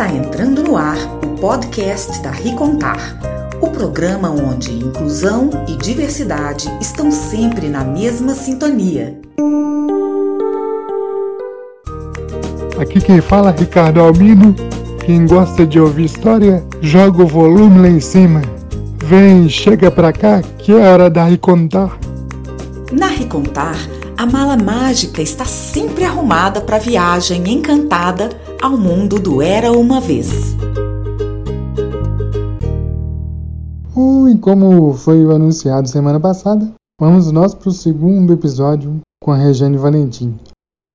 Está entrando no ar o podcast da Ricontar, o programa onde inclusão e diversidade estão sempre na mesma sintonia. Aqui quem fala é Ricardo Almino. Quem gosta de ouvir história, joga o volume lá em cima. Vem, chega pra cá que é hora da Ricontar. Na Ricontar, a mala mágica está sempre arrumada para a viagem encantada ao mundo do Era Uma Vez. e como foi anunciado semana passada, vamos nós para o segundo episódio com a Regiane Valentim.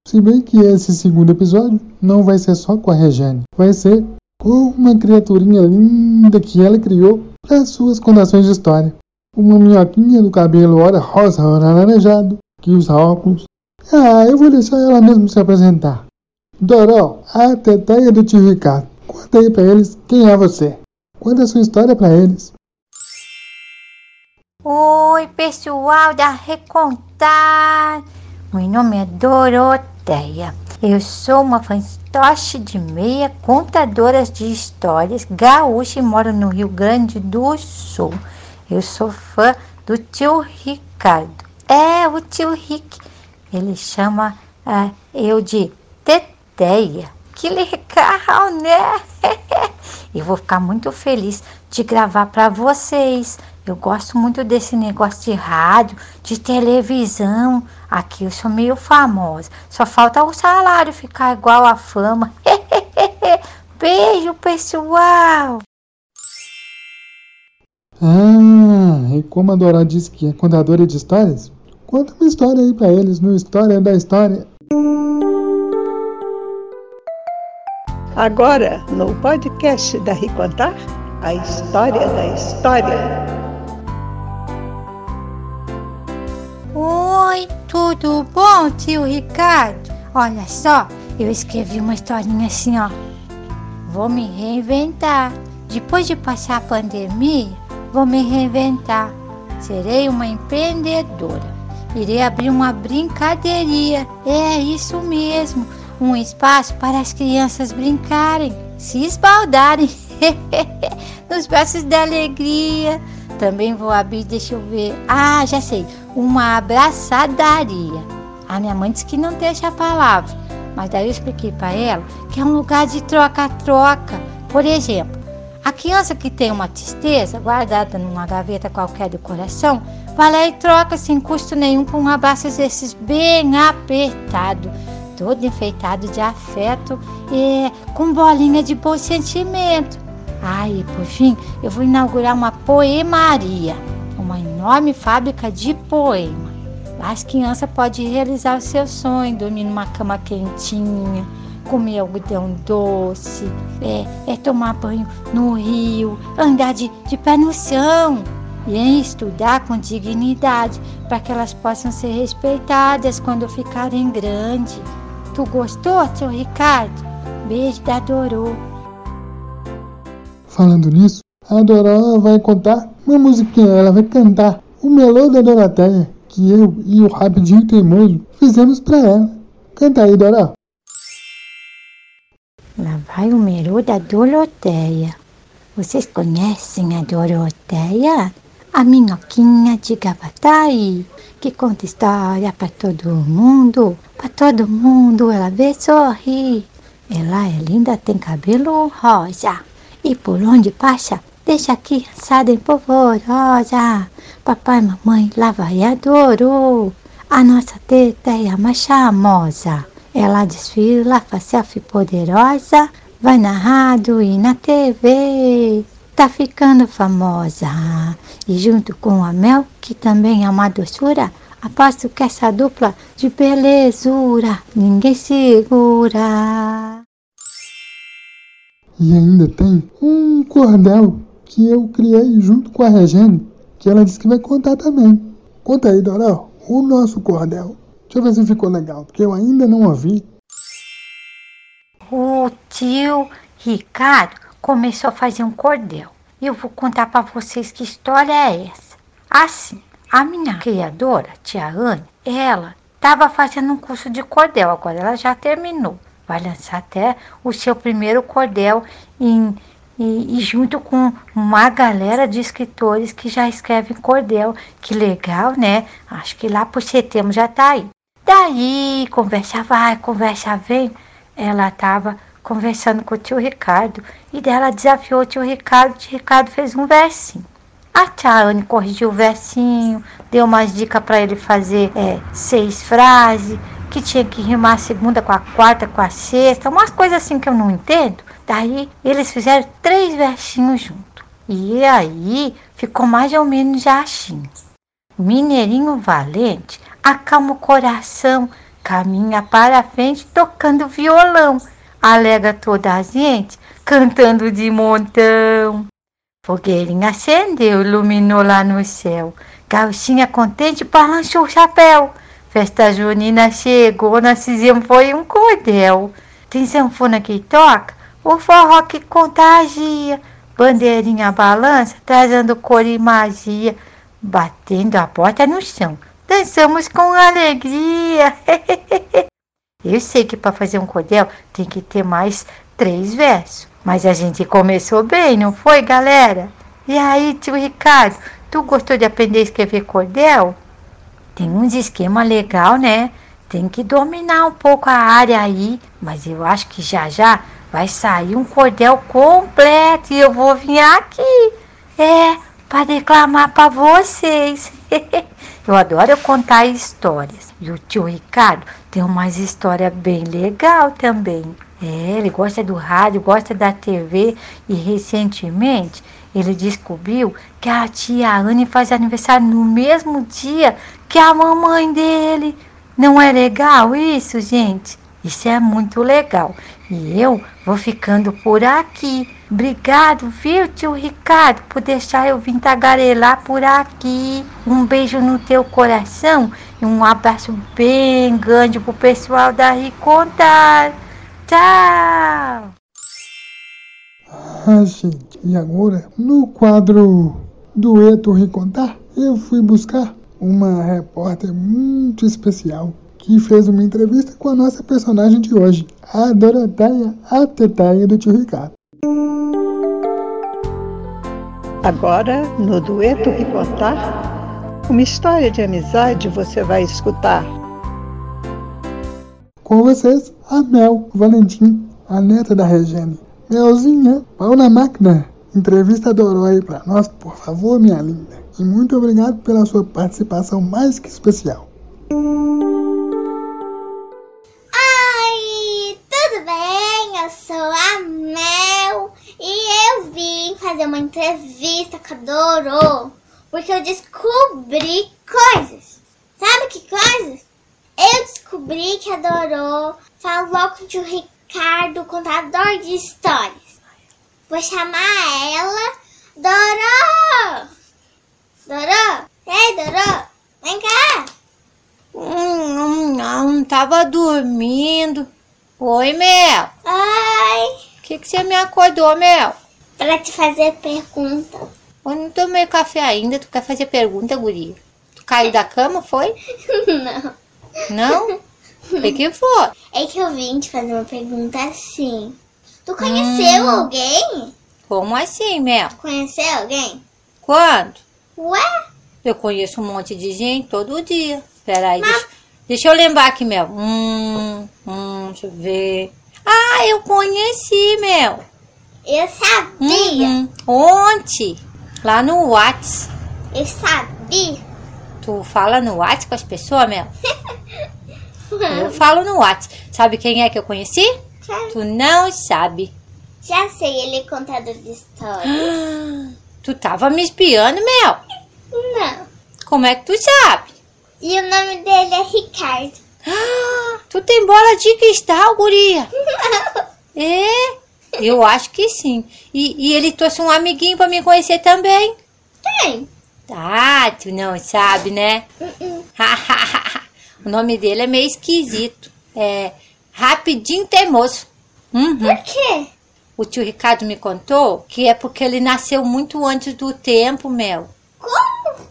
Se bem que esse segundo episódio não vai ser só com a Regiane, vai ser com uma criaturinha linda que ela criou para suas contações de história. Uma minhoquinha do cabelo ora rosa, ora alaranjado, que usa óculos. Ah, eu vou deixar ela mesmo se apresentar. Doró, a tio Ricardo. Conta aí pra eles quem é você. Conta a sua história pra eles. Oi, pessoal da Recontar. Meu nome é Doroteia. Eu sou uma fantoche de meia, contadora de histórias, gaúcha e moro no Rio Grande do Sul. Eu sou fã do tio Ricardo. É, o tio Rick. Ele chama uh, eu de Teteia. Que legal, né? eu vou ficar muito feliz de gravar para vocês. Eu gosto muito desse negócio de rádio, de televisão. Aqui eu sou meio famosa. Só falta o salário ficar igual a fama. Beijo, pessoal! Ah, e como a Dora disse que é contadora de histórias, Conta uma história aí pra eles no História da História. Agora, no podcast da Ricontar, a história da história. Oi, tudo bom, tio Ricardo? Olha só, eu escrevi uma historinha assim, ó. Vou me reinventar. Depois de passar a pandemia, vou me reinventar. Serei uma empreendedora. Irei abrir uma brincadeirinha. É isso mesmo, um espaço para as crianças brincarem, se esbaldarem nos braços da alegria. Também vou abrir, deixa eu ver. Ah, já sei, uma abraçadaria. A minha mãe disse que não deixa a palavra, mas daí eu expliquei para ela que é um lugar de troca-troca. Por exemplo, a criança que tem uma tristeza guardada numa gaveta qualquer do coração Vai lá e troca sem custo nenhum por um abraço desses bem apertado, todo enfeitado de afeto e com bolinha de bom sentimento. E por fim, eu vou inaugurar uma poemaria, uma enorme fábrica de poema. As crianças podem realizar o seu sonho, dormir numa cama quentinha, comer algodão doce, é, é tomar banho no rio, andar de, de pé no chão e em estudar com dignidade, para que elas possam ser respeitadas quando ficarem grandes. Tu gostou, seu Ricardo? Beijo da Dorô. Falando nisso, a Doró vai contar uma musiquinha, ela vai cantar o melô da Doroteia, que eu e o Rapidinho Teimoso fizemos para ela. Canta aí, Doró. Lá vai o melô da Doroteia. Vocês conhecem a Doroteia? A minhoquinha de Gavatai, que conta história para todo mundo, para todo mundo ela vê sorrir. Ela é linda, tem cabelo rosa, e por onde passa, deixa a criançada empolvorosa. Papai e mamãe lá vai adorou, a nossa teta é a mais charmosa. Ela desfila, faz selfie poderosa, vai na rádio e na TV tá ficando famosa. E junto com a Mel, que também é uma doçura, aposto que essa dupla de belezura ninguém segura. E ainda tem um cordel que eu criei junto com a Regine, que ela disse que vai contar também. Conta aí, Dorel, o nosso cordel. Deixa eu ver se ficou legal, porque eu ainda não ouvi. O tio Ricardo começou a fazer um cordel. Eu vou contar para vocês que história é essa. Assim, a minha criadora, tia Anne, ela estava fazendo um curso de cordel, agora ela já terminou. vai lançar até o seu primeiro cordel em, e, e, junto com uma galera de escritores que já escrevem cordel. Que legal, né? Acho que lá por setembro já tá aí. Daí, conversa vai, conversa vem. Ela tava conversando com o tio Ricardo e dela desafiou o tio Ricardo. O tio Ricardo fez um versinho. A tia Anne corrigiu o versinho, deu umas dicas para ele fazer é, seis frases, que tinha que rimar a segunda com a quarta, com a sexta, umas coisas assim que eu não entendo. Daí eles fizeram três versinhos juntos. E aí ficou mais ou menos já assim. Mineirinho valente, acalma o coração, caminha para a frente tocando violão, alega toda a gente, cantando de montão. Fogueirinha acendeu, iluminou lá no céu. Gauchinha contente balançou o chapéu. Festa junina chegou, nós fizemos foi um cordel. Tem sanfona que toca, o forró que contagia. Bandeirinha balança, trazendo cor e magia. Batendo a porta no chão, dançamos com alegria. Eu sei que para fazer um cordel tem que ter mais três versos. Mas a gente começou bem, não foi, galera? E aí, tio Ricardo, tu gostou de aprender a escrever cordel? Tem uns esquema legal, né? Tem que dominar um pouco a área aí, mas eu acho que já já vai sair um cordel completo e eu vou vir aqui. É, para declamar para vocês. eu adoro contar histórias. E o tio Ricardo tem umas histórias bem legal também. É, ele gosta do rádio, gosta da TV e recentemente ele descobriu que a tia Anne faz aniversário no mesmo dia que a mamãe dele. Não é legal isso, gente? Isso é muito legal. E eu vou ficando por aqui. Obrigado, viu, tio Ricardo, por deixar eu vir tagarelar por aqui. Um beijo no teu coração e um abraço bem grande pro pessoal da Ricontar. Tchau! Ah, gente, e agora, no quadro Dueto Recontar, eu fui buscar uma repórter muito especial que fez uma entrevista com a nossa personagem de hoje, a Doroteia, a tetaia do tio Ricardo. Agora, no Dueto Recontar, uma história de amizade você vai escutar. Com vocês, a Mel Valentim, a neta da Regine. Melzinha, pau na máquina. Entrevista Doró aí pra nós, por favor, minha linda. E muito obrigado pela sua participação mais que especial. Oi, tudo bem? Eu sou a Mel e eu vim fazer uma entrevista com a Dorô porque eu descobri coisas. Sabe que coisas? Eu descobri que a Dorô falou com o tio Ricardo, contador de histórias. Vou chamar ela Dorô! Dorô! Ei, Dorô! Vem cá! Hum, não, tava dormindo. Oi, Mel. Oi! O que, que você me acordou, Mel? Pra te fazer pergunta. Eu não tomei café ainda. Tu quer fazer pergunta, guria? Tu caiu da cama, foi? Não. Não? O que, foi? É que eu vim te fazer uma pergunta assim. Tu conheceu Hum. alguém? Como assim, Mel? Conheceu alguém? Quando? Ué? Eu conheço um monte de gente todo dia. Peraí, deixa, deixa eu lembrar aqui, Mel. Hum, hum, deixa eu ver. Ah, eu conheci, Mel. Eu sabia. Uhum. Ontem, lá no Whats. Eu sabia. Tu fala no Whats com as pessoas, Mel? Eu falo no Whats. Sabe quem é que eu conheci? Sabe? Tu não sabe. Já sei, ele é contador de histórias. Tu tava me espiando, Mel. Não. Como é que tu sabe? E o nome dele é Ricardo. Tu tem bola de cristal, guria. É, eu acho que sim. E, e ele trouxe um amiguinho pra me conhecer também. Tem. Ah, tu não sabe, né? Uh-uh. o nome dele é meio esquisito. É Rapidinho Teimoso. Uhum. Por quê? O tio Ricardo me contou que é porque ele nasceu muito antes do tempo, Mel. Como?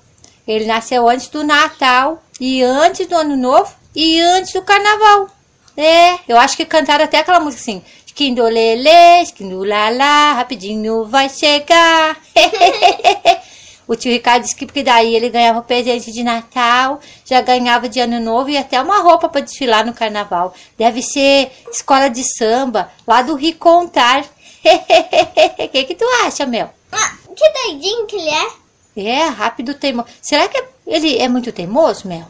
Ele nasceu antes do Natal, e antes do Ano Novo, e antes do Carnaval. É, eu acho que cantaram até aquela música assim. Esquindolele, esquindolalá, rapidinho vai chegar. o tio Ricardo disse que porque daí ele ganhava presente de Natal, já ganhava de Ano Novo e até uma roupa para desfilar no carnaval. Deve ser escola de samba, lá do Ricontar. O que, que tu acha, Mel? Ah, que doidinho que ele é. É, rápido teimoso. Será que ele é muito teimoso, Mel?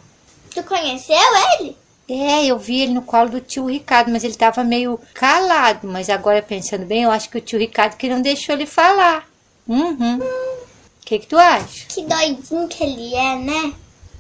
Tu conheceu ele? É, eu vi ele no colo do tio Ricardo, mas ele tava meio calado. Mas agora, pensando bem, eu acho que o tio Ricardo que não deixou ele falar. Uhum. O que, que tu acha? Que doidinho que ele é, né?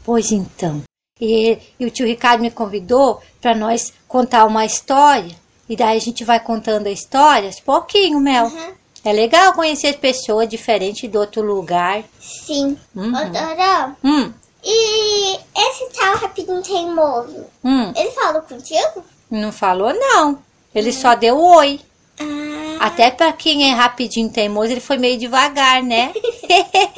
Pois então. E, e o tio Ricardo me convidou para nós contar uma história. E daí a gente vai contando a história, pouquinho, Mel. Uhum. É legal conhecer pessoas diferentes do outro lugar. Sim. Uhum. Ô, Doró, Hum, e esse tal rapidinho teimoso, hum. ele falou contigo? Não falou, não. Ele só deu oi. Ah, Até pra quem é rapidinho teimoso, ele foi meio devagar, né?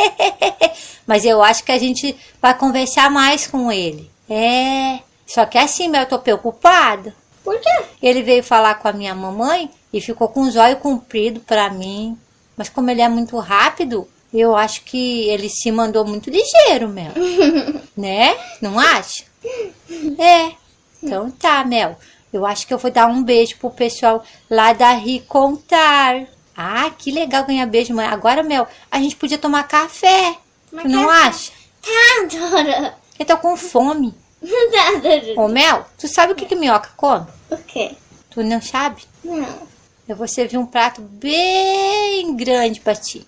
Mas eu acho que a gente vai conversar mais com ele. É. Só que assim, eu tô preocupada. por quê? Ele veio falar com a minha mamãe e ficou com os olhos compridos pra mim. Mas como ele é muito rápido, eu acho que ele se mandou muito ligeiro, Mel. né? Não acha? É. Então tá, Mel. Eu acho que eu vou dar um beijo pro pessoal lá da Ricontar. Ah, que legal ganhar beijo, mãe. Agora, Mel, a gente podia tomar café. Tu não café? acha? Tá, Dora. Eu tô com fome. Tá, Dora. Ô, Mel, tu sabe o que, que minhoca come? O quê? Tu não sabe? Não. Eu vou servir um prato bem grande pra ti.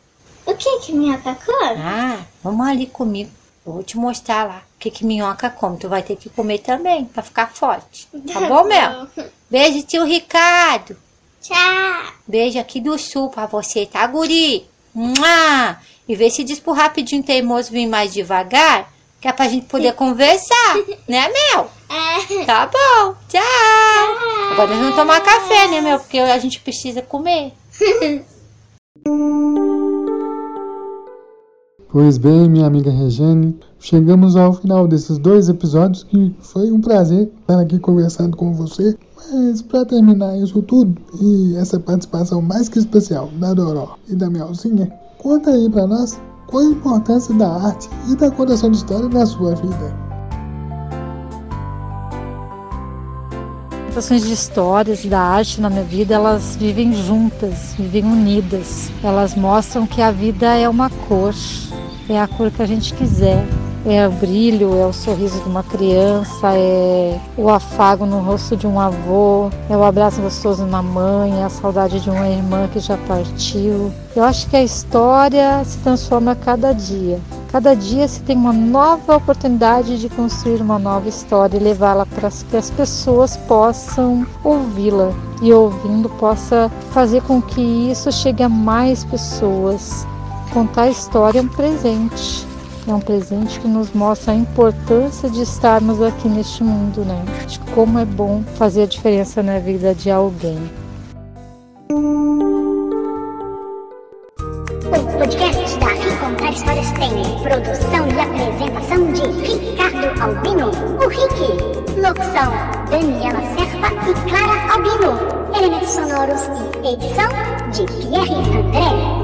O que que minhoca come? Ah, vamos ali comigo. Eu vou te mostrar lá o que, que minhoca come. Tu vai ter que comer também pra ficar forte. Tá bom, Mel? Beijo, tio Ricardo. Tchau. Beijo aqui do sul pra você, tá, guri? Mua! E vê se diz pro rapidinho teimoso vir mais devagar, que é pra gente poder conversar, né, Mel? É. Tá bom, tchau. Agora nós vamos tomar café, né, Mel? Porque a gente precisa comer. Pois bem, minha amiga Regiane, chegamos ao final desses dois episódios que foi um prazer estar aqui conversando com você. Mas para terminar isso tudo e essa participação mais que especial da Doró e da Melzinha, conta aí para nós qual a importância da arte e da contação de história na sua vida. Contações de histórias da arte na minha vida, elas vivem juntas, vivem unidas. Elas mostram que a vida é uma cor, é a cor que a gente quiser. É o brilho, é o sorriso de uma criança, é o afago no rosto de um avô, é o abraço gostoso na mãe, é a saudade de uma irmã que já partiu. Eu acho que a história se transforma a cada dia. Cada dia se tem uma nova oportunidade de construir uma nova história e levá-la para que as pessoas possam ouvi-la e ouvindo possa fazer com que isso chegue a mais pessoas. Contar a história é um presente. É um presente que nos mostra a importância de estarmos aqui neste mundo, né? De como é bom fazer a diferença na vida de alguém. O podcast da Ricontar Histórias tem produção e apresentação de Ricardo Albino, o Rick. Locução, Daniela Serpa e Clara Albino. Elementos sonoros e edição de Pierre André.